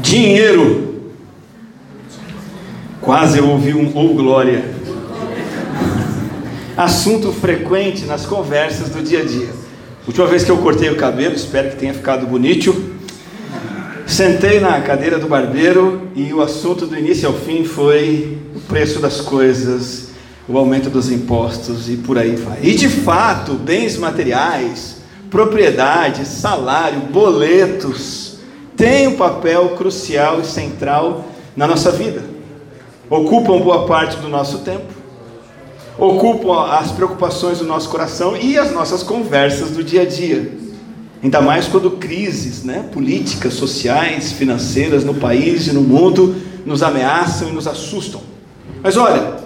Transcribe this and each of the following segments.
Dinheiro. Quase eu ouvi um ou oh, glória. Assunto frequente nas conversas do dia a dia. Última vez que eu cortei o cabelo, espero que tenha ficado bonito. Sentei na cadeira do barbeiro e o assunto do início ao fim foi o preço das coisas, o aumento dos impostos e por aí vai. E de fato, bens materiais, propriedade, salário, boletos, têm um papel crucial e central na nossa vida. Ocupam boa parte do nosso tempo, ocupam as preocupações do nosso coração e as nossas conversas do dia a dia. Ainda mais quando crises né, políticas, sociais, financeiras no país e no mundo nos ameaçam e nos assustam. Mas olha,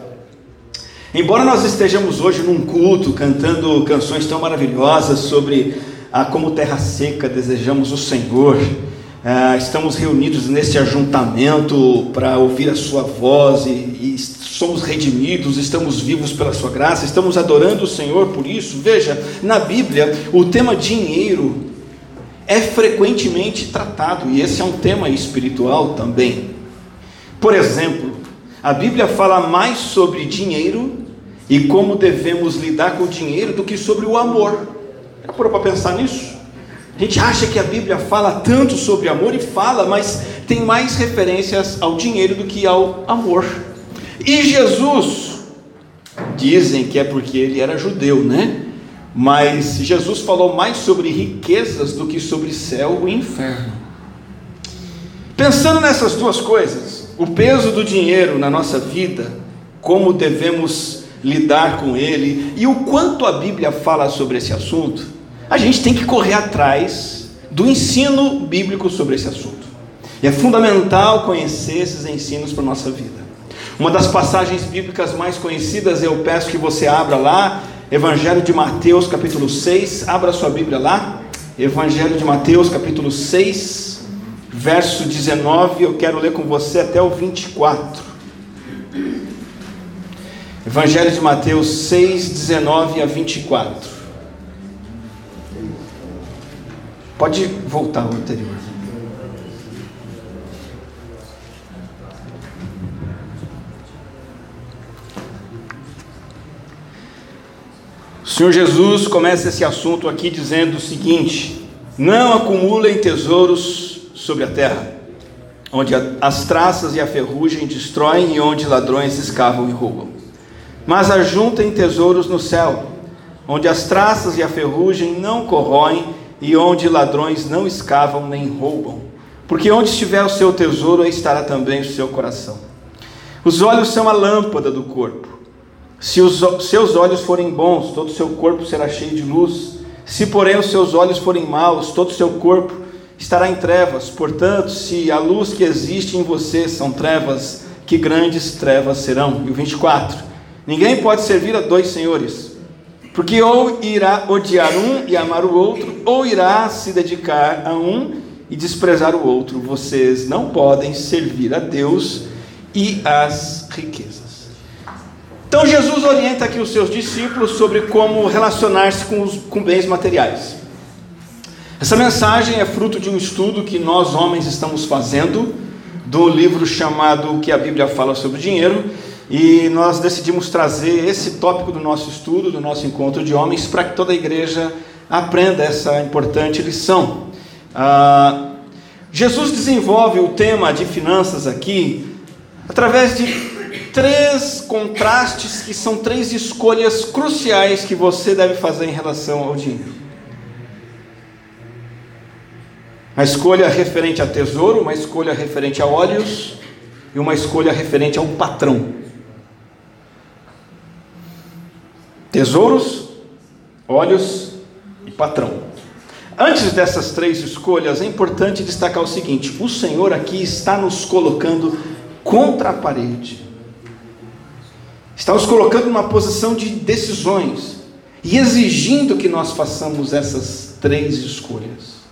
embora nós estejamos hoje num culto cantando canções tão maravilhosas sobre a como terra seca desejamos o Senhor, ah, estamos reunidos neste ajuntamento para ouvir a Sua voz e, e somos redimidos, estamos vivos pela Sua graça, estamos adorando o Senhor por isso. Veja, na Bíblia, o tema dinheiro é frequentemente tratado, e esse é um tema espiritual também. Por exemplo, a Bíblia fala mais sobre dinheiro e como devemos lidar com o dinheiro do que sobre o amor. Já parou para pensar nisso? A gente acha que a Bíblia fala tanto sobre amor e fala, mas tem mais referências ao dinheiro do que ao amor. E Jesus, dizem que é porque ele era judeu, né? Mas Jesus falou mais sobre riquezas do que sobre céu e inferno. Pensando nessas duas coisas, o peso do dinheiro na nossa vida, como devemos lidar com ele e o quanto a Bíblia fala sobre esse assunto, a gente tem que correr atrás do ensino bíblico sobre esse assunto. E é fundamental conhecer esses ensinos para a nossa vida. Uma das passagens bíblicas mais conhecidas, eu peço que você abra lá, Evangelho de Mateus, capítulo 6, abra sua Bíblia lá. Evangelho de Mateus, capítulo 6, verso 19, eu quero ler com você até o 24. Evangelho de Mateus 6, 19 a 24. Pode voltar ao anterior. O Senhor Jesus começa esse assunto aqui dizendo o seguinte: Não acumulem tesouros sobre a terra, onde as traças e a ferrugem destroem e onde ladrões escavam e roubam. Mas ajuntem tesouros no céu, onde as traças e a ferrugem não corroem e onde ladrões não escavam nem roubam. Porque onde estiver o seu tesouro, aí estará também o seu coração. Os olhos são a lâmpada do corpo. Se os seus olhos forem bons, todo o seu corpo será cheio de luz. Se, porém, os seus olhos forem maus, todo o seu corpo estará em trevas. Portanto, se a luz que existe em você são trevas, que grandes trevas serão. E o 24: Ninguém pode servir a dois senhores porque ou irá odiar um e amar o outro, ou irá se dedicar a um e desprezar o outro. Vocês não podem servir a Deus e às riquezas. Então Jesus orienta aqui os seus discípulos sobre como relacionar-se com, os, com bens materiais. Essa mensagem é fruto de um estudo que nós homens estamos fazendo do livro chamado O que a Bíblia fala sobre dinheiro e nós decidimos trazer esse tópico do nosso estudo, do nosso encontro de homens, para que toda a igreja aprenda essa importante lição. Ah, Jesus desenvolve o tema de finanças aqui através de três contrastes que são três escolhas cruciais que você deve fazer em relação ao dinheiro. Uma escolha referente a tesouro, uma escolha referente a óleos e uma escolha referente ao patrão. Tesouros, olhos e patrão. Antes dessas três escolhas, é importante destacar o seguinte: o Senhor aqui está nos colocando contra a parede, está nos colocando numa posição de decisões e exigindo que nós façamos essas três escolhas.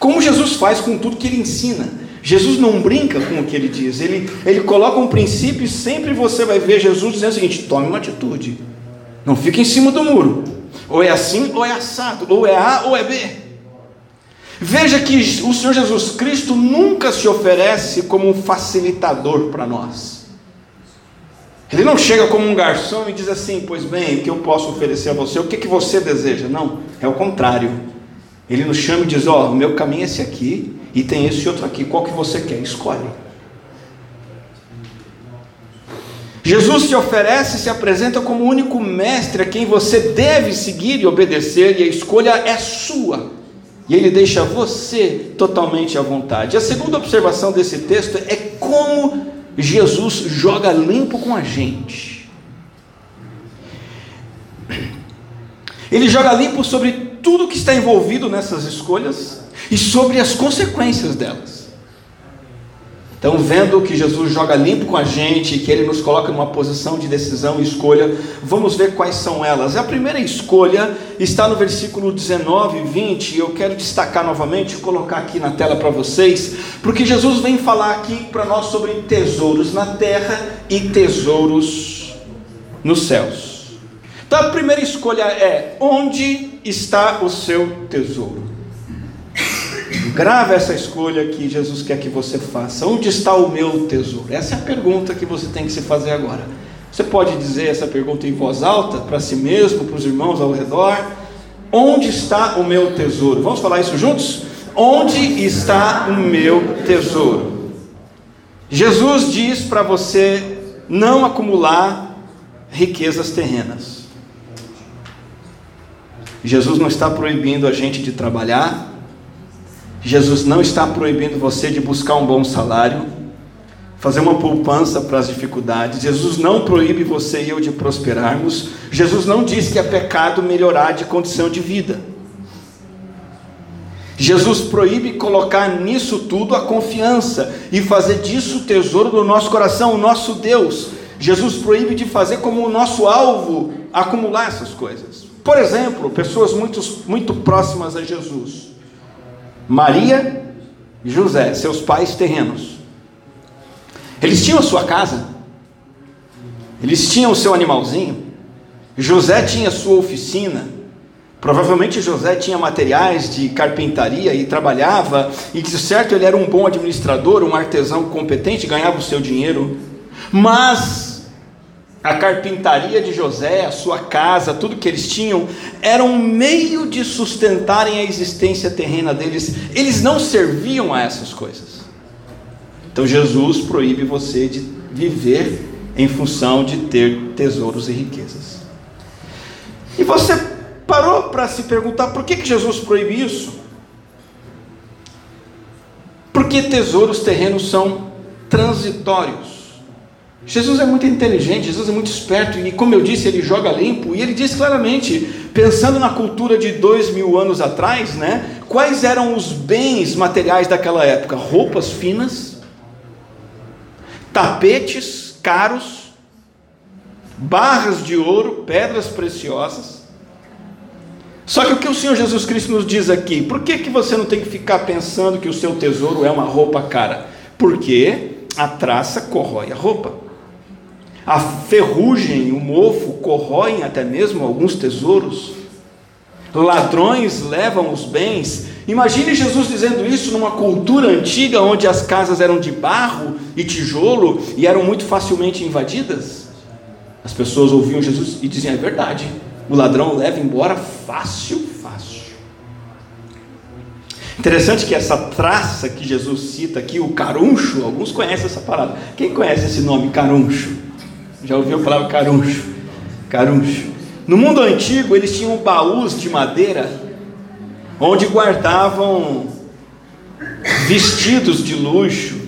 Como Jesus faz com tudo que ele ensina. Jesus não brinca com o que ele diz, ele, ele coloca um princípio e sempre você vai ver Jesus dizendo o seguinte: tome uma atitude. Não fica em cima do muro. Ou é assim ou é assado. Ou é A ou é B. Veja que o Senhor Jesus Cristo nunca se oferece como um facilitador para nós. Ele não chega como um garçom e diz assim: Pois bem, o que eu posso oferecer a você? O que, que você deseja? Não, é o contrário. Ele nos chama e diz: Ó, oh, o meu caminho é esse aqui e tem esse outro aqui. Qual que você quer? Escolhe. Jesus se oferece e se apresenta como o único mestre a quem você deve seguir e obedecer, e a escolha é sua. E ele deixa você totalmente à vontade. A segunda observação desse texto é como Jesus joga limpo com a gente. Ele joga limpo sobre tudo que está envolvido nessas escolhas e sobre as consequências delas. Então, vendo que Jesus joga limpo com a gente, que ele nos coloca numa posição de decisão e escolha, vamos ver quais são elas. A primeira escolha está no versículo 19 e 20, e eu quero destacar novamente, colocar aqui na tela para vocês, porque Jesus vem falar aqui para nós sobre tesouros na terra e tesouros nos céus. Então, a primeira escolha é: onde está o seu tesouro? Grava essa escolha que Jesus quer que você faça. Onde está o meu tesouro? Essa é a pergunta que você tem que se fazer agora. Você pode dizer essa pergunta em voz alta para si mesmo, para os irmãos ao redor. Onde está o meu tesouro? Vamos falar isso juntos? Onde está o meu tesouro? Jesus diz para você não acumular riquezas terrenas. Jesus não está proibindo a gente de trabalhar, Jesus não está proibindo você de buscar um bom salário, fazer uma poupança para as dificuldades. Jesus não proíbe você e eu de prosperarmos. Jesus não diz que é pecado melhorar de condição de vida. Jesus proíbe colocar nisso tudo a confiança e fazer disso o tesouro do nosso coração, o nosso Deus. Jesus proíbe de fazer como o nosso alvo acumular essas coisas. Por exemplo, pessoas muito, muito próximas a Jesus Maria e José, seus pais terrenos. Eles tinham a sua casa, eles tinham o seu animalzinho, José tinha sua oficina, provavelmente José tinha materiais de carpintaria e trabalhava, e de certo ele era um bom administrador, um artesão competente, ganhava o seu dinheiro, mas a carpintaria de José, a sua casa, tudo que eles tinham, era um meio de sustentarem a existência terrena deles. Eles não serviam a essas coisas. Então Jesus proíbe você de viver em função de ter tesouros e riquezas. E você parou para se perguntar por que, que Jesus proíbe isso? Porque tesouros terrenos são transitórios. Jesus é muito inteligente, Jesus é muito esperto, e como eu disse, ele joga limpo, e ele diz claramente, pensando na cultura de dois mil anos atrás, né, quais eram os bens materiais daquela época? Roupas finas, tapetes caros, barras de ouro, pedras preciosas. Só que o que o Senhor Jesus Cristo nos diz aqui? Por que, que você não tem que ficar pensando que o seu tesouro é uma roupa cara? Porque a traça corrói a roupa. A ferrugem, o mofo corroem até mesmo alguns tesouros. Ladrões levam os bens. Imagine Jesus dizendo isso numa cultura antiga onde as casas eram de barro e tijolo e eram muito facilmente invadidas. As pessoas ouviam Jesus e diziam: é verdade, o ladrão leva embora fácil, fácil. Interessante que essa traça que Jesus cita aqui, o caruncho, alguns conhecem essa palavra. Quem conhece esse nome, caruncho? Já ouviu a palavra caruncho? Caruncho. No mundo antigo, eles tinham baús de madeira onde guardavam vestidos de luxo,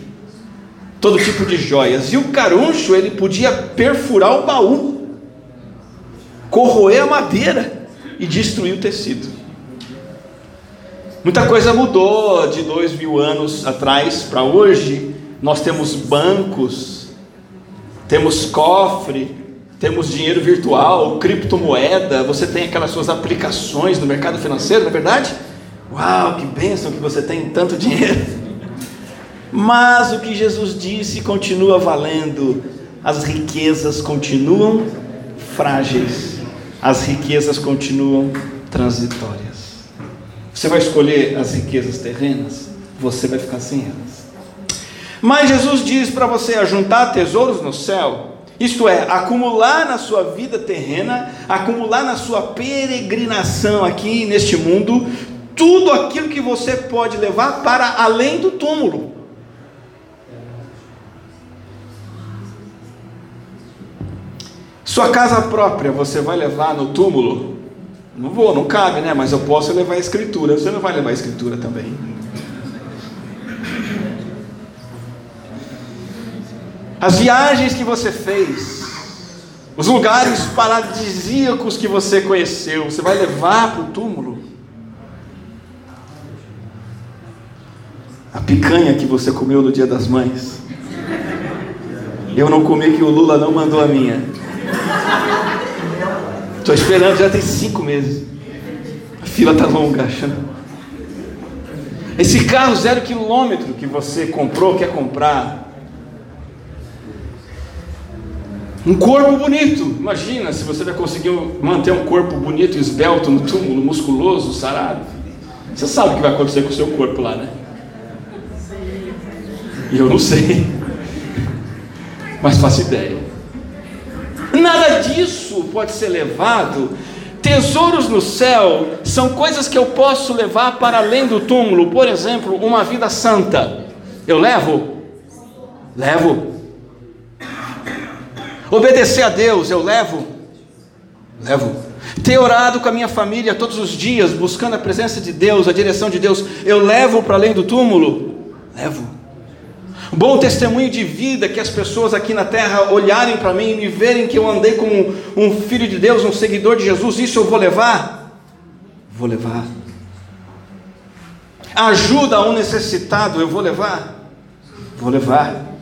todo tipo de joias. E o caruncho, ele podia perfurar o baú, corroer a madeira e destruir o tecido. Muita coisa mudou de dois mil anos atrás para hoje. Nós temos bancos temos cofre, temos dinheiro virtual, criptomoeda, você tem aquelas suas aplicações no mercado financeiro, não é verdade? Uau, que bênção que você tem tanto dinheiro. Mas o que Jesus disse continua valendo, as riquezas continuam frágeis, as riquezas continuam transitórias. Você vai escolher as riquezas terrenas? Você vai ficar sem elas. Mas Jesus diz para você ajuntar tesouros no céu, isto é, acumular na sua vida terrena, acumular na sua peregrinação aqui neste mundo, tudo aquilo que você pode levar para além do túmulo. Sua casa própria você vai levar no túmulo? Não vou, não cabe, né? Mas eu posso levar a escritura. Você não vai levar a escritura também. As viagens que você fez, os lugares paradisíacos que você conheceu, você vai levar para o túmulo? A picanha que você comeu no Dia das Mães. Eu não comi que o Lula não mandou a minha. Estou esperando, já tem cinco meses. A fila está longa, achando. Esse carro zero quilômetro que você comprou, quer comprar. Um corpo bonito. Imagina se você vai conseguir manter um corpo bonito, esbelto no túmulo, musculoso, sarado. Você sabe o que vai acontecer com o seu corpo lá, né? E eu não sei. Mas faço ideia. Nada disso pode ser levado. Tesouros no céu são coisas que eu posso levar para além do túmulo. Por exemplo, uma vida santa. Eu levo? Levo. Obedecer a Deus, eu levo? Levo. Ter orado com a minha família todos os dias, buscando a presença de Deus, a direção de Deus, eu levo para além do túmulo? Levo bom testemunho de vida, que as pessoas aqui na terra olharem para mim e verem que eu andei como um filho de Deus, um seguidor de Jesus, isso eu vou levar? Vou levar. Ajuda a um necessitado, eu vou levar? Vou levar.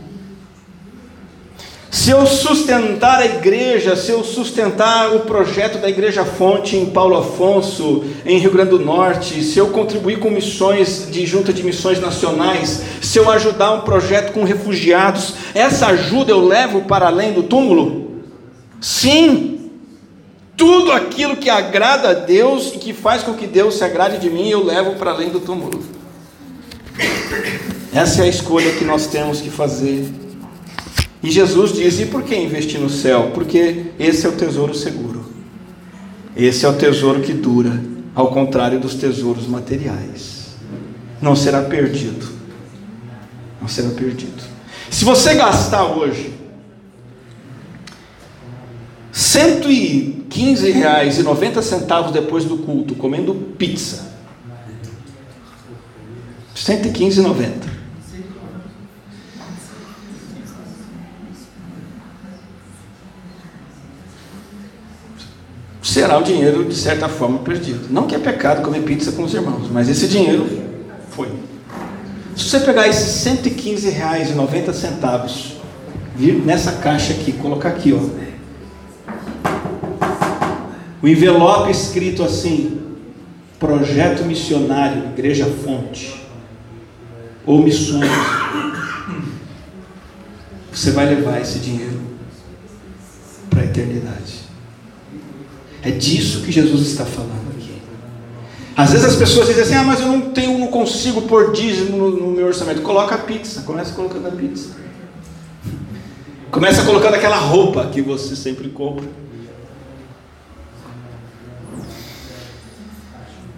Se eu sustentar a igreja, se eu sustentar o projeto da Igreja Fonte em Paulo Afonso, em Rio Grande do Norte, se eu contribuir com missões de junta de missões nacionais, se eu ajudar um projeto com refugiados, essa ajuda eu levo para além do túmulo? Sim. Tudo aquilo que agrada a Deus e que faz com que Deus se agrade de mim, eu levo para além do túmulo. Essa é a escolha que nós temos que fazer e Jesus diz: e por que investir no céu? Porque esse é o tesouro seguro. Esse é o tesouro que dura, ao contrário dos tesouros materiais. Não será perdido. Não será perdido. Se você gastar hoje 115 reais e 90 centavos depois do culto comendo pizza. 115,90. Será o dinheiro de certa forma perdido. Não que é pecado comer pizza com os irmãos, mas esse dinheiro foi. Se você pegar esses 115 reais e 90 centavos, vir nessa caixa aqui, colocar aqui, ó, o envelope escrito assim, projeto missionário, igreja fonte, ou missões, você vai levar esse dinheiro para a eternidade. É disso que Jesus está falando aqui. Às vezes as pessoas dizem assim: ah, mas eu não tenho, não consigo pôr dízimo no, no meu orçamento. Coloca a pizza, começa colocando a pizza. Começa colocando aquela roupa que você sempre compra.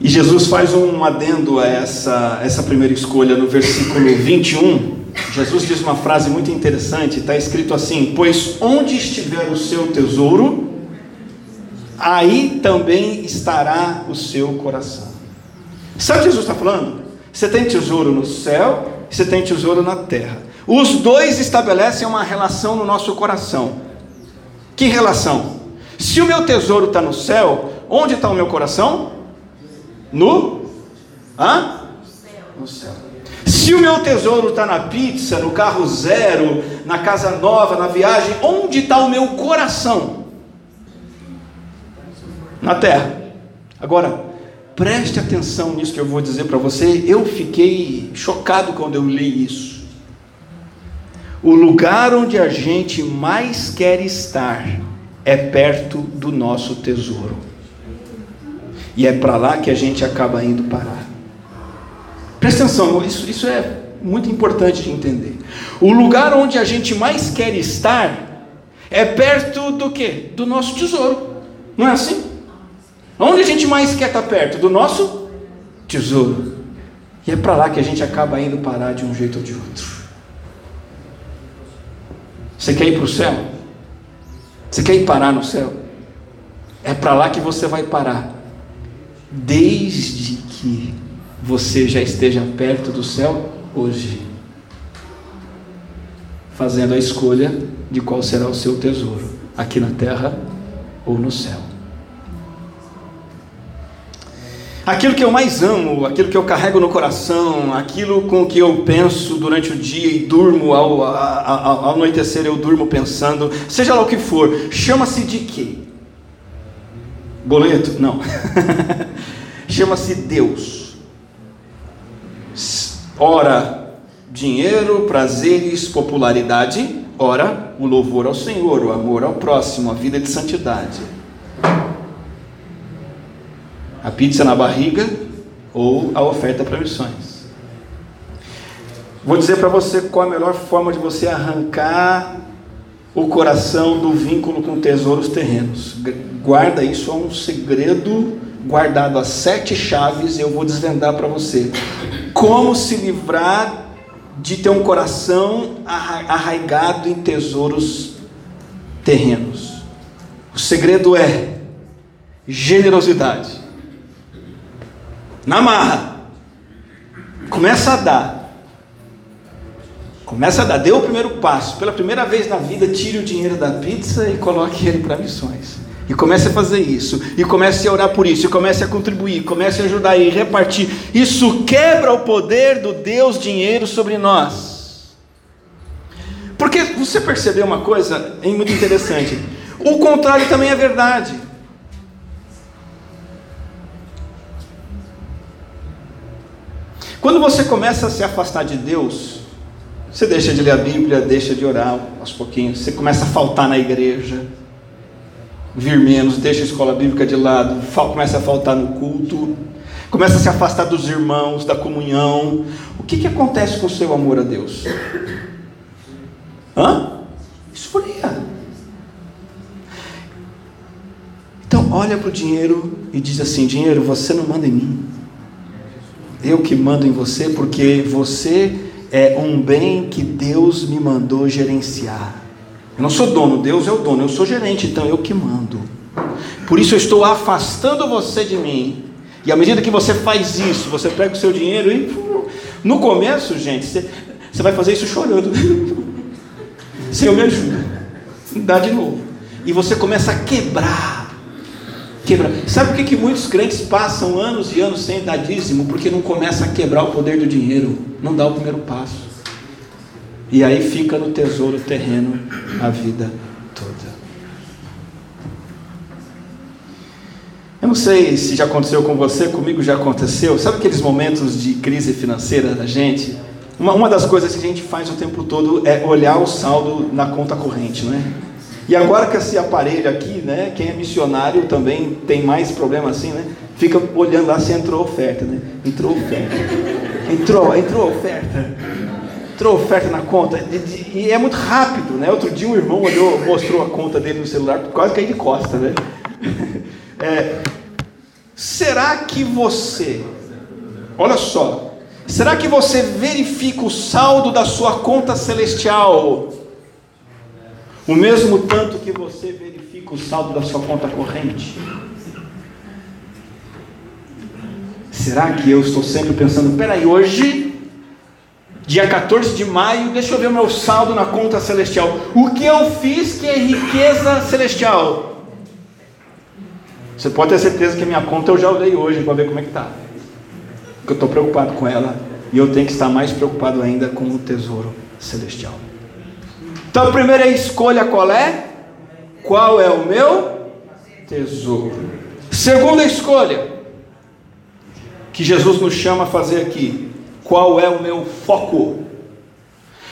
E Jesus faz um adendo a essa, essa primeira escolha no versículo 21. Jesus diz uma frase muito interessante, está escrito assim: Pois onde estiver o seu tesouro, aí também estará o seu coração. Sabe o que Jesus está falando? Você tem tesouro no céu, você tem tesouro na terra. Os dois estabelecem uma relação no nosso coração. Que relação? Se o meu tesouro está no céu, onde está o meu coração? No? Hã? No céu. Se o meu tesouro está na pizza, no carro zero, na casa nova, na viagem, onde está o meu coração? Na terra. Agora, preste atenção nisso que eu vou dizer para você. Eu fiquei chocado quando eu li isso. O lugar onde a gente mais quer estar é perto do nosso tesouro. E é para lá que a gente acaba indo parar. Presta atenção, isso, isso é muito importante de entender. O lugar onde a gente mais quer estar é perto do que? Do nosso tesouro. Não é assim? Onde a gente mais quer estar perto? Do nosso tesouro. E é para lá que a gente acaba indo parar de um jeito ou de outro. Você quer ir para o céu? Você quer ir parar no céu? É para lá que você vai parar. Desde que você já esteja perto do céu hoje. Fazendo a escolha de qual será o seu tesouro, aqui na terra ou no céu. Aquilo que eu mais amo, aquilo que eu carrego no coração, aquilo com que eu penso durante o dia e durmo ao, ao, ao anoitecer, eu durmo pensando, seja lá o que for, chama-se de quê? Boleto? Não. chama-se Deus. Ora, dinheiro, prazeres, popularidade, ora, o louvor ao Senhor, o amor ao próximo, a vida de santidade a pizza na barriga ou a oferta para missões. Vou dizer para você qual a melhor forma de você arrancar o coração do vínculo com tesouros terrenos. Guarda isso, é um segredo guardado a sete chaves, eu vou desvendar para você. Como se livrar de ter um coração arraigado em tesouros terrenos. O segredo é generosidade na marra. Começa a dar. Começa a dar, dê o primeiro passo. Pela primeira vez na vida, tire o dinheiro da pizza e coloque ele para missões. E comece a fazer isso. E comece a orar por isso. E comece a contribuir. Comece a ajudar e repartir. Isso quebra o poder do Deus dinheiro sobre nós. Porque você percebeu uma coisa muito interessante. O contrário também é verdade. Quando você começa a se afastar de Deus, você deixa de ler a Bíblia, deixa de orar aos pouquinhos, você começa a faltar na igreja, vir menos, deixa a escola bíblica de lado, começa a faltar no culto, começa a se afastar dos irmãos, da comunhão. O que, que acontece com o seu amor a Deus? Hã? Esfria. Então olha para o dinheiro e diz assim: dinheiro, você não manda em mim eu que mando em você, porque você é um bem que Deus me mandou gerenciar. Eu não sou dono, Deus é o dono, eu sou gerente, então eu que mando. Por isso eu estou afastando você de mim. E à medida que você faz isso, você pega o seu dinheiro e. No começo, gente, você, você vai fazer isso chorando. Senhor, me ajuda. Dá de novo. E você começa a quebrar Quebra. Sabe por que, que muitos crentes passam anos e anos sem dar dízimo? Porque não começa a quebrar o poder do dinheiro, não dá o primeiro passo. E aí fica no tesouro terreno a vida toda. Eu não sei se já aconteceu com você, comigo já aconteceu. Sabe aqueles momentos de crise financeira da gente? Uma, uma das coisas que a gente faz o tempo todo é olhar o saldo na conta corrente, não é? E agora com esse aparelho aqui, né, quem é missionário também tem mais problema assim, né? Fica olhando lá se entrou oferta, né? Entrou oferta. Entrou, entrou oferta. Entrou oferta na conta. E, é muito rápido, né? Outro dia um irmão olhou, mostrou a conta dele no celular, quase caí de costa, né? É, será que você, olha só, será que você verifica o saldo da sua conta celestial o mesmo tanto que você verifica o saldo da sua conta corrente. Será que eu estou sempre pensando, peraí, hoje, dia 14 de maio, deixa eu ver o meu saldo na conta celestial. O que eu fiz que é riqueza celestial? Você pode ter certeza que a minha conta eu já olhei hoje para ver como é que está. Porque eu estou preocupado com ela e eu tenho que estar mais preocupado ainda com o tesouro celestial. Então a primeira escolha qual é? Qual é o meu tesouro? Segunda escolha que Jesus nos chama a fazer aqui. Qual é o meu foco?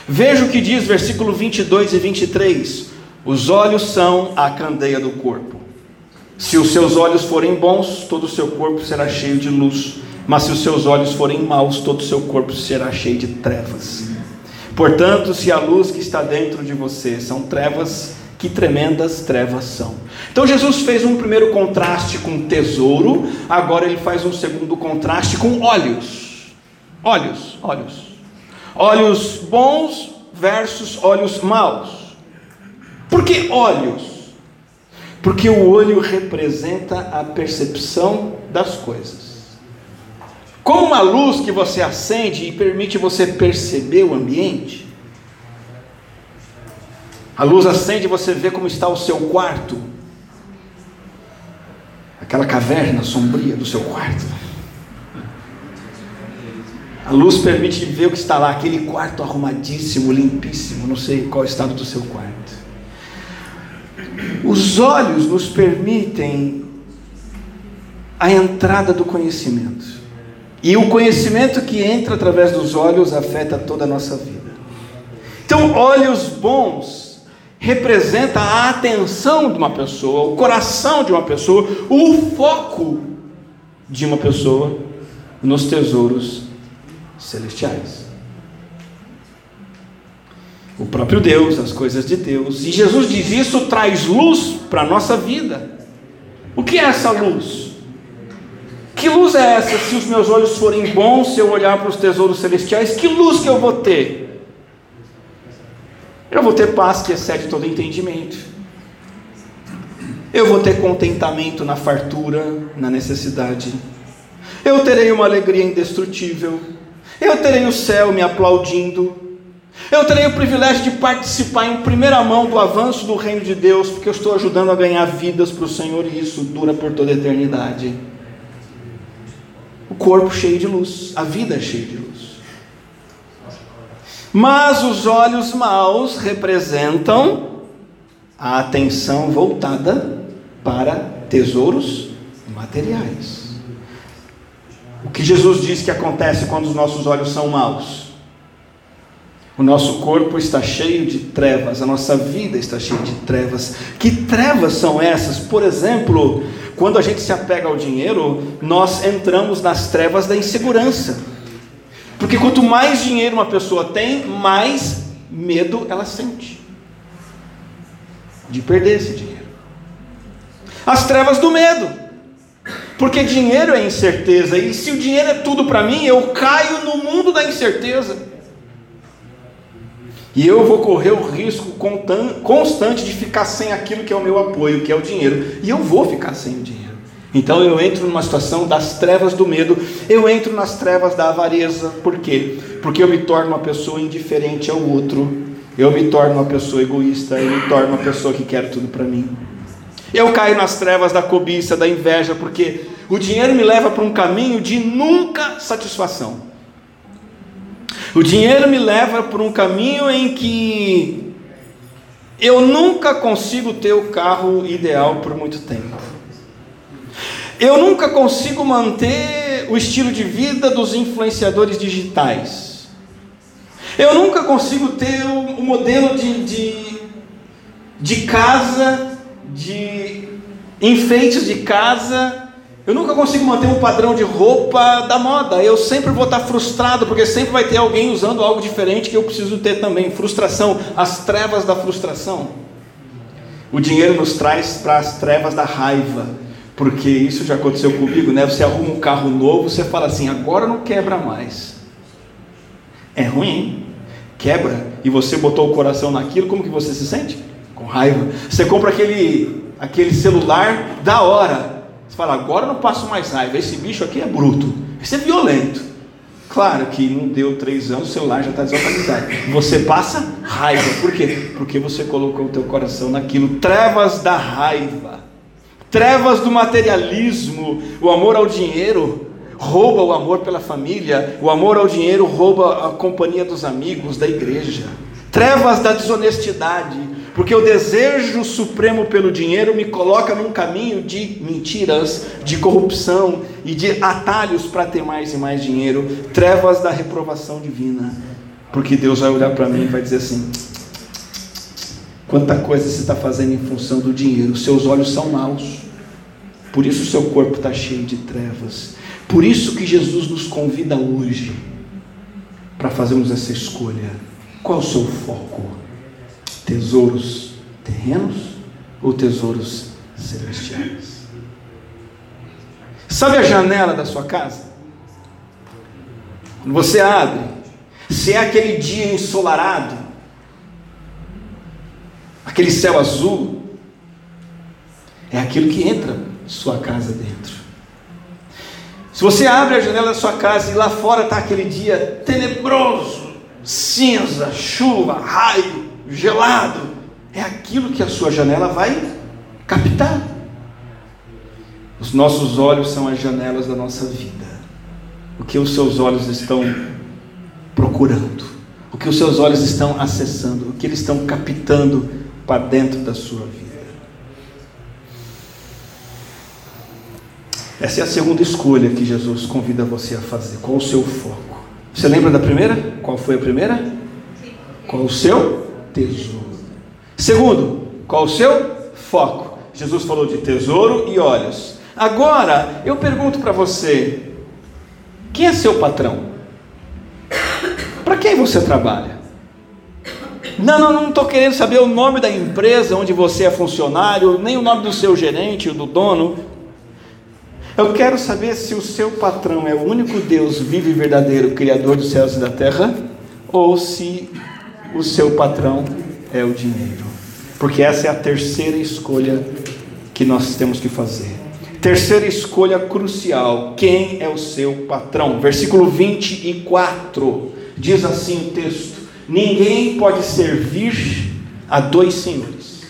Veja o que diz versículo 22 e 23. Os olhos são a candeia do corpo. Se os seus olhos forem bons, todo o seu corpo será cheio de luz. Mas se os seus olhos forem maus, todo o seu corpo será cheio de trevas. Portanto, se a luz que está dentro de você são trevas, que tremendas trevas são. Então Jesus fez um primeiro contraste com tesouro, agora ele faz um segundo contraste com olhos. Olhos, olhos. Olhos bons versus olhos maus. Por que olhos? Porque o olho representa a percepção das coisas. Como uma luz que você acende e permite você perceber o ambiente. A luz acende e você vê como está o seu quarto. Aquela caverna sombria do seu quarto. A luz permite ver o que está lá, aquele quarto arrumadíssimo, limpíssimo. Não sei qual é o estado do seu quarto. Os olhos nos permitem a entrada do conhecimento. E o conhecimento que entra através dos olhos afeta toda a nossa vida. Então, olhos bons representa a atenção de uma pessoa, o coração de uma pessoa, o foco de uma pessoa nos tesouros celestiais o próprio Deus, as coisas de Deus. E Jesus diz: Isso traz luz para a nossa vida. O que é essa luz? Que luz é essa se os meus olhos forem bons, se eu olhar para os tesouros celestiais? Que luz que eu vou ter? Eu vou ter paz que excede todo entendimento. Eu vou ter contentamento na fartura, na necessidade. Eu terei uma alegria indestrutível. Eu terei o céu me aplaudindo. Eu terei o privilégio de participar em primeira mão do avanço do reino de Deus, porque eu estou ajudando a ganhar vidas para o Senhor e isso dura por toda a eternidade. Corpo cheio de luz, a vida cheia de luz. Mas os olhos maus representam a atenção voltada para tesouros materiais. O que Jesus diz que acontece quando os nossos olhos são maus? O nosso corpo está cheio de trevas, a nossa vida está cheia de trevas. Que trevas são essas? Por exemplo, quando a gente se apega ao dinheiro, nós entramos nas trevas da insegurança. Porque quanto mais dinheiro uma pessoa tem, mais medo ela sente de perder esse dinheiro. As trevas do medo. Porque dinheiro é incerteza, e se o dinheiro é tudo para mim, eu caio no mundo da incerteza. E eu vou correr o risco constante de ficar sem aquilo que é o meu apoio, que é o dinheiro. E eu vou ficar sem o dinheiro. Então eu entro numa situação das trevas do medo, eu entro nas trevas da avareza. Por quê? Porque eu me torno uma pessoa indiferente ao outro. Eu me torno uma pessoa egoísta, eu me torno uma pessoa que quer tudo para mim. Eu caio nas trevas da cobiça, da inveja, porque o dinheiro me leva para um caminho de nunca satisfação. O dinheiro me leva por um caminho em que eu nunca consigo ter o carro ideal por muito tempo. Eu nunca consigo manter o estilo de vida dos influenciadores digitais. Eu nunca consigo ter o, modelo de, de, de casa, de enfeites de casa eu nunca consigo manter um padrão de roupa da moda. Eu sempre vou estar frustrado, porque sempre vai ter alguém usando algo diferente que eu preciso ter também. Frustração, as trevas da frustração. O dinheiro nos traz para as trevas da raiva, porque isso já aconteceu comigo, né? Você arruma um carro novo, você fala assim: agora não quebra mais. É ruim? Quebra e você botou o coração naquilo, como que você se sente? Com raiva. Você compra aquele aquele celular da hora você fala, agora não passo mais raiva, esse bicho aqui é bruto, esse é violento. Claro que não deu três anos, o celular já está desatualizado. Você passa raiva, por quê? Porque você colocou o teu coração naquilo. Trevas da raiva, trevas do materialismo, o amor ao dinheiro rouba o amor pela família, o amor ao dinheiro rouba a companhia dos amigos, da igreja. Trevas da desonestidade, porque o desejo supremo pelo dinheiro me coloca num caminho de mentiras, de corrupção e de atalhos para ter mais e mais dinheiro, trevas da reprovação divina. Porque Deus vai olhar para mim e vai dizer assim: quanta coisa você está fazendo em função do dinheiro, seus olhos são maus. Por isso seu corpo está cheio de trevas. Por isso que Jesus nos convida hoje para fazermos essa escolha. Qual o seu foco? Tesouros terrenos ou tesouros celestiais? Sabe a janela da sua casa? Quando você abre, se é aquele dia ensolarado, aquele céu azul, é aquilo que entra sua casa dentro. Se você abre a janela da sua casa e lá fora está aquele dia tenebroso, cinza, chuva, raio, gelado, é aquilo que a sua janela vai captar. Os nossos olhos são as janelas da nossa vida. O que os seus olhos estão procurando, o que os seus olhos estão acessando, o que eles estão captando para dentro da sua vida. Essa é a segunda escolha que Jesus convida você a fazer. Qual o seu foco? Você lembra da primeira? Qual foi a primeira? Qual o seu tesouro? Segundo, qual o seu foco? Jesus falou de tesouro e olhos. Agora, eu pergunto para você: quem é seu patrão? Para quem você trabalha? Não, não, não estou querendo saber o nome da empresa onde você é funcionário, nem o nome do seu gerente, do dono. Eu quero saber se o seu patrão é o único Deus vivo e verdadeiro, Criador dos céus e da terra, ou se o seu patrão é o dinheiro. Porque essa é a terceira escolha que nós temos que fazer. Terceira escolha crucial: quem é o seu patrão? Versículo 24 diz assim o texto: Ninguém pode servir a dois senhores.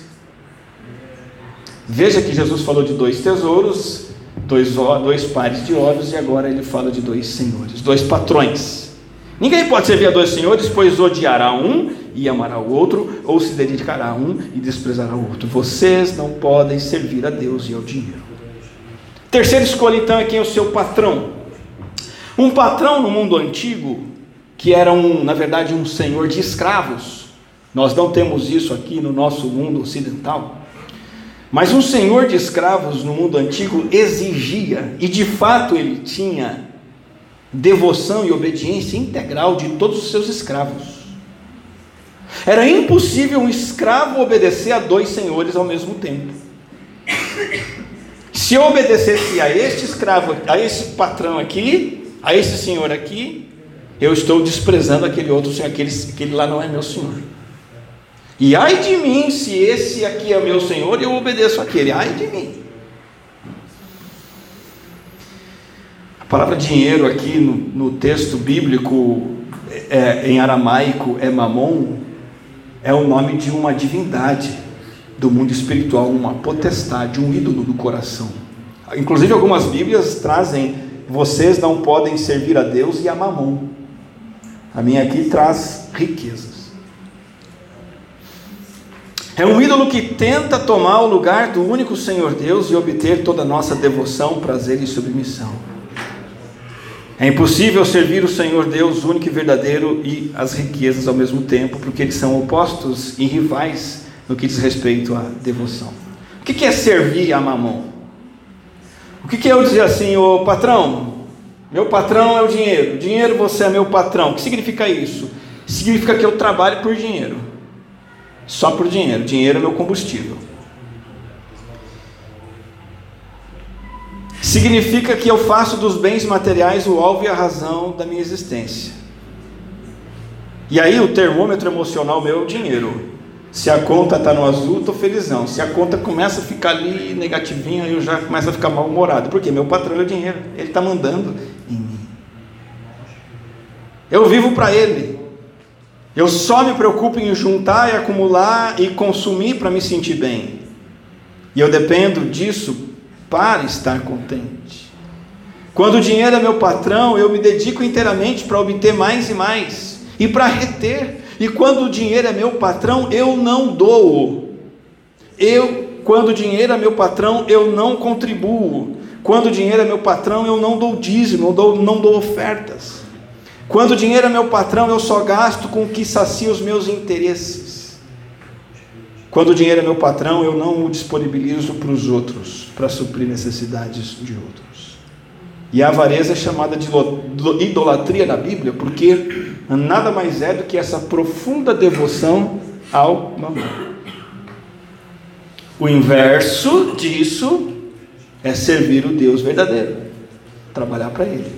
Veja que Jesus falou de dois tesouros, dois, dois pares de olhos, e agora ele fala de dois senhores, dois patrões. Ninguém pode servir a dois senhores, pois odiará um e amará o outro, ou se dedicará a um e desprezará o outro. Vocês não podem servir a Deus e ao dinheiro. Terceira escolha, então, é quem é o seu patrão. Um patrão no mundo antigo, que era um, na verdade, um senhor de escravos. Nós não temos isso aqui no nosso mundo ocidental. Mas um senhor de escravos no mundo antigo exigia, e de fato ele tinha, devoção e obediência integral de todos os seus escravos. Era impossível um escravo obedecer a dois senhores ao mesmo tempo. Se eu obedecesse a este escravo, a esse patrão aqui, a esse senhor aqui, eu estou desprezando aquele outro senhor, aquele, aquele lá não é meu senhor. E ai de mim se esse aqui é meu senhor eu obedeço aquele, ai de mim. Palavra dinheiro aqui no, no texto bíblico é, em aramaico é mamon, é o nome de uma divindade do mundo espiritual, uma potestade, um ídolo do coração. Inclusive algumas Bíblias trazem vocês não podem servir a Deus e a mamon. A minha aqui traz riquezas. É um ídolo que tenta tomar o lugar do único Senhor Deus e obter toda a nossa devoção, prazer e submissão. É impossível servir o Senhor Deus único e verdadeiro e as riquezas ao mesmo tempo, porque eles são opostos e rivais no que diz respeito à devoção. O que é servir a mamão? O que é eu dizer assim, ô patrão, meu patrão é o dinheiro, dinheiro você é meu patrão. O que significa isso? Significa que eu trabalho por dinheiro, só por dinheiro, dinheiro é meu combustível. Significa que eu faço dos bens materiais o alvo e a razão da minha existência. E aí o termômetro emocional meu é o dinheiro. Se a conta está no azul, estou felizão. Se a conta começa a ficar ali negativinha, eu já começo a ficar mal-humorado. Porque meu patrão é o dinheiro. Ele está mandando em mim. Eu vivo para ele. Eu só me preocupo em juntar e acumular e consumir para me sentir bem. E eu dependo disso para estar contente. Quando o dinheiro é meu patrão, eu me dedico inteiramente para obter mais e mais e para reter. E quando o dinheiro é meu patrão, eu não dou. Eu, quando o dinheiro é meu patrão, eu não contribuo. Quando o dinheiro é meu patrão, eu não dou dízimo, eu dou, não dou ofertas. Quando o dinheiro é meu patrão, eu só gasto com o que sacia os meus interesses. Quando o dinheiro é meu patrão, eu não o disponibilizo para os outros. Para suprir necessidades de outros. E a avareza é chamada de idolatria na Bíblia, porque nada mais é do que essa profunda devoção ao mamão. O inverso disso é servir o Deus verdadeiro, trabalhar para Ele.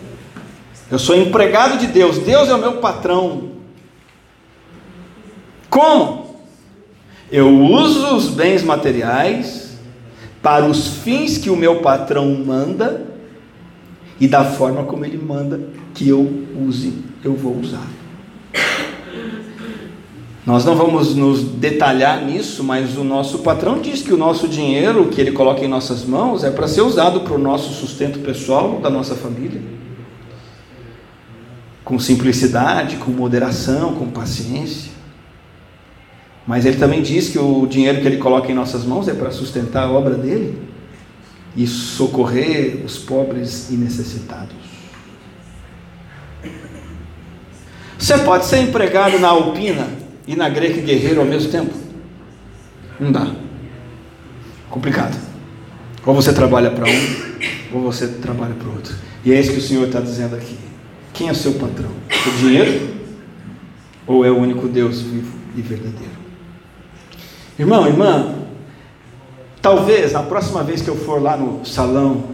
Eu sou empregado de Deus, Deus é o meu patrão. Como? Eu uso os bens materiais para os fins que o meu patrão manda e da forma como ele manda que eu use, eu vou usar. Nós não vamos nos detalhar nisso, mas o nosso patrão diz que o nosso dinheiro que ele coloca em nossas mãos é para ser usado para o nosso sustento pessoal, da nossa família. Com simplicidade, com moderação, com paciência. Mas ele também diz que o dinheiro que ele coloca em nossas mãos é para sustentar a obra dele e socorrer os pobres e necessitados. Você pode ser empregado na Alpina e na greca guerreiro ao mesmo tempo? Não dá. Complicado. Ou você trabalha para um, ou você trabalha para o outro. E é isso que o Senhor está dizendo aqui. Quem é o seu patrão? O dinheiro? Ou é o único Deus vivo e verdadeiro? Irmão, irmã, talvez na próxima vez que eu for lá no salão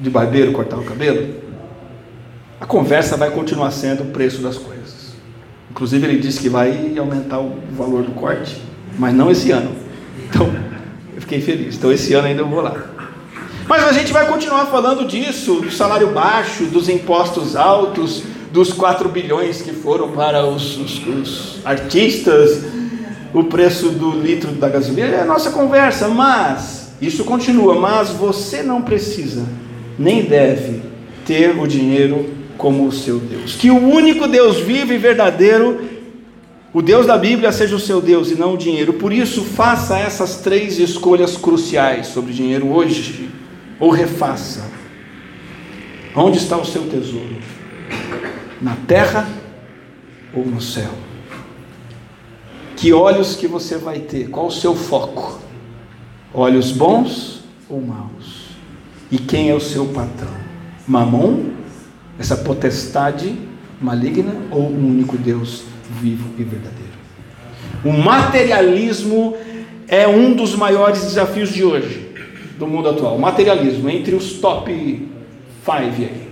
de barbeiro cortar o cabelo, a conversa vai continuar sendo o preço das coisas. Inclusive ele disse que vai aumentar o valor do corte, mas não esse ano. Então, eu fiquei feliz. Então esse ano ainda eu vou lá. Mas a gente vai continuar falando disso, do salário baixo, dos impostos altos, dos 4 bilhões que foram para os, os, os artistas, o preço do litro da gasolina, é a nossa conversa, mas isso continua, mas você não precisa, nem deve ter o dinheiro como o seu Deus. Que o único Deus vivo e verdadeiro, o Deus da Bíblia, seja o seu Deus e não o dinheiro. Por isso, faça essas três escolhas cruciais sobre dinheiro hoje, ou refaça. Onde está o seu tesouro? Na terra ou no céu? Que olhos que você vai ter? Qual o seu foco? Olhos bons ou maus? E quem é o seu patrão? Mamon essa potestade maligna ou um único Deus vivo e verdadeiro? O materialismo é um dos maiores desafios de hoje, do mundo atual. O materialismo, entre os top 5 aí.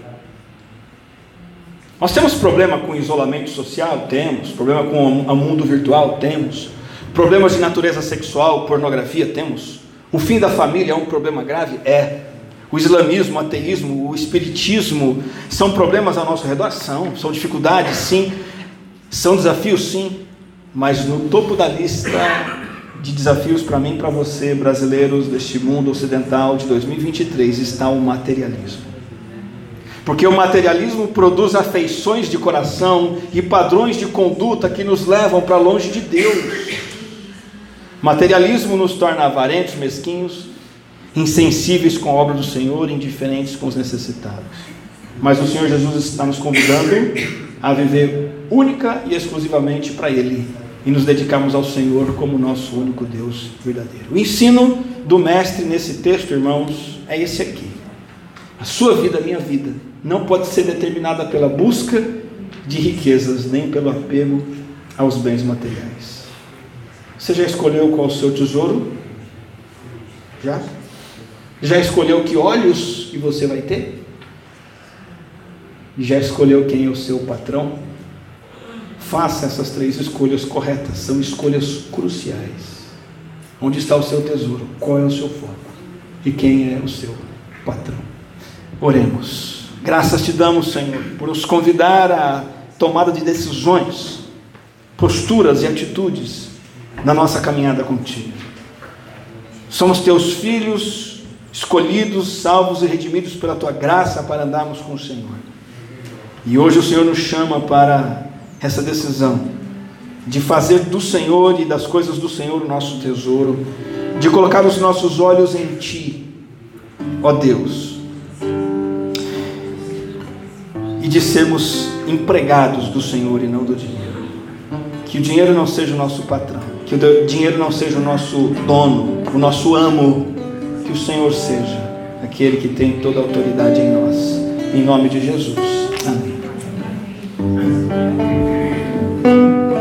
Nós temos problema com isolamento social? Temos. Problema com o mundo virtual? Temos. Problemas de natureza sexual, pornografia? Temos. O fim da família é um problema grave? É. O islamismo, o ateísmo, o espiritismo são problemas ao nosso redor? São. São dificuldades? Sim. São desafios? Sim. Mas no topo da lista de desafios para mim e para você, brasileiros deste mundo ocidental de 2023, está o materialismo. Porque o materialismo produz afeições de coração e padrões de conduta que nos levam para longe de Deus. Materialismo nos torna avarentos, mesquinhos, insensíveis com a obra do Senhor, indiferentes com os necessitados. Mas o Senhor Jesus está nos convidando a viver única e exclusivamente para Ele e nos dedicarmos ao Senhor como nosso único Deus verdadeiro. O ensino do Mestre nesse texto, irmãos, é esse aqui. A sua vida, a minha vida, não pode ser determinada pela busca de riquezas, nem pelo apego aos bens materiais. Você já escolheu qual o seu tesouro? Já? Já escolheu que olhos que você vai ter? Já escolheu quem é o seu patrão? Faça essas três escolhas corretas, são escolhas cruciais. Onde está o seu tesouro? Qual é o seu foco? E quem é o seu patrão? Oremos. Graças te damos, Senhor, por nos convidar à tomada de decisões, posturas e atitudes na nossa caminhada contigo. Somos teus filhos escolhidos, salvos e redimidos pela tua graça para andarmos com o Senhor. E hoje o Senhor nos chama para essa decisão de fazer do Senhor e das coisas do Senhor o nosso tesouro, de colocar os nossos olhos em Ti, ó Deus, e de sermos empregados do Senhor e não do dinheiro. Que o dinheiro não seja o nosso patrão, que o dinheiro não seja o nosso dono, o nosso amo, que o Senhor seja aquele que tem toda a autoridade em nós. Em nome de Jesus. Amém.